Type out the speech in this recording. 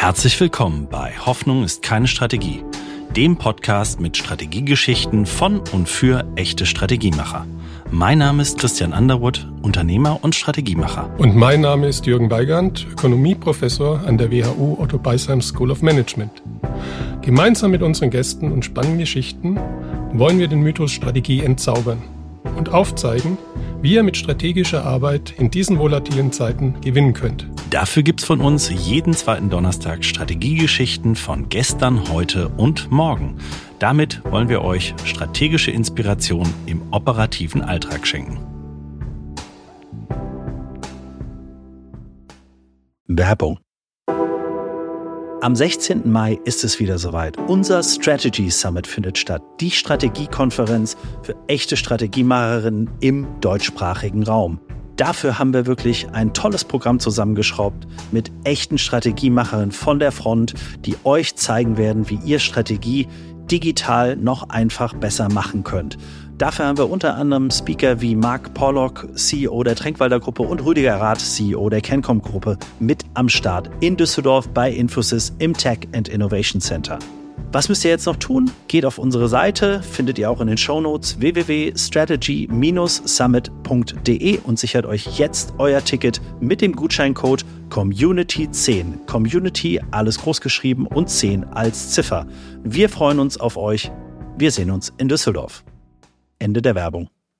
Herzlich willkommen bei Hoffnung ist keine Strategie, dem Podcast mit Strategiegeschichten von und für echte Strategiemacher. Mein Name ist Christian Underwood, Unternehmer und Strategiemacher. Und mein Name ist Jürgen Weigand, Ökonomieprofessor an der WHU Otto Beisheim School of Management. Gemeinsam mit unseren Gästen und spannenden Geschichten wollen wir den Mythos Strategie entzaubern und aufzeigen, wie ihr mit strategischer Arbeit in diesen volatilen Zeiten gewinnen könnt. Dafür gibt's von uns jeden zweiten Donnerstag Strategiegeschichten von gestern, heute und morgen. Damit wollen wir euch strategische Inspiration im operativen Alltag schenken. Werbung am 16. Mai ist es wieder soweit. Unser Strategy Summit findet statt. Die Strategiekonferenz für echte Strategiemacherinnen im deutschsprachigen Raum. Dafür haben wir wirklich ein tolles Programm zusammengeschraubt mit echten Strategiemacherinnen von der Front, die euch zeigen werden, wie ihr Strategie digital noch einfach besser machen könnt. Dafür haben wir unter anderem Speaker wie Mark Pollock, CEO der Tränkwalder Gruppe und Rüdiger Rath, CEO der Kencom Gruppe, mit am Start in Düsseldorf bei Infosys im Tech and Innovation Center. Was müsst ihr jetzt noch tun? Geht auf unsere Seite, findet ihr auch in den Shownotes www.strategy-summit.de und sichert euch jetzt euer Ticket mit dem Gutscheincode Community10. Community alles groß geschrieben und 10 als Ziffer. Wir freuen uns auf euch. Wir sehen uns in Düsseldorf. Ende der Werbung.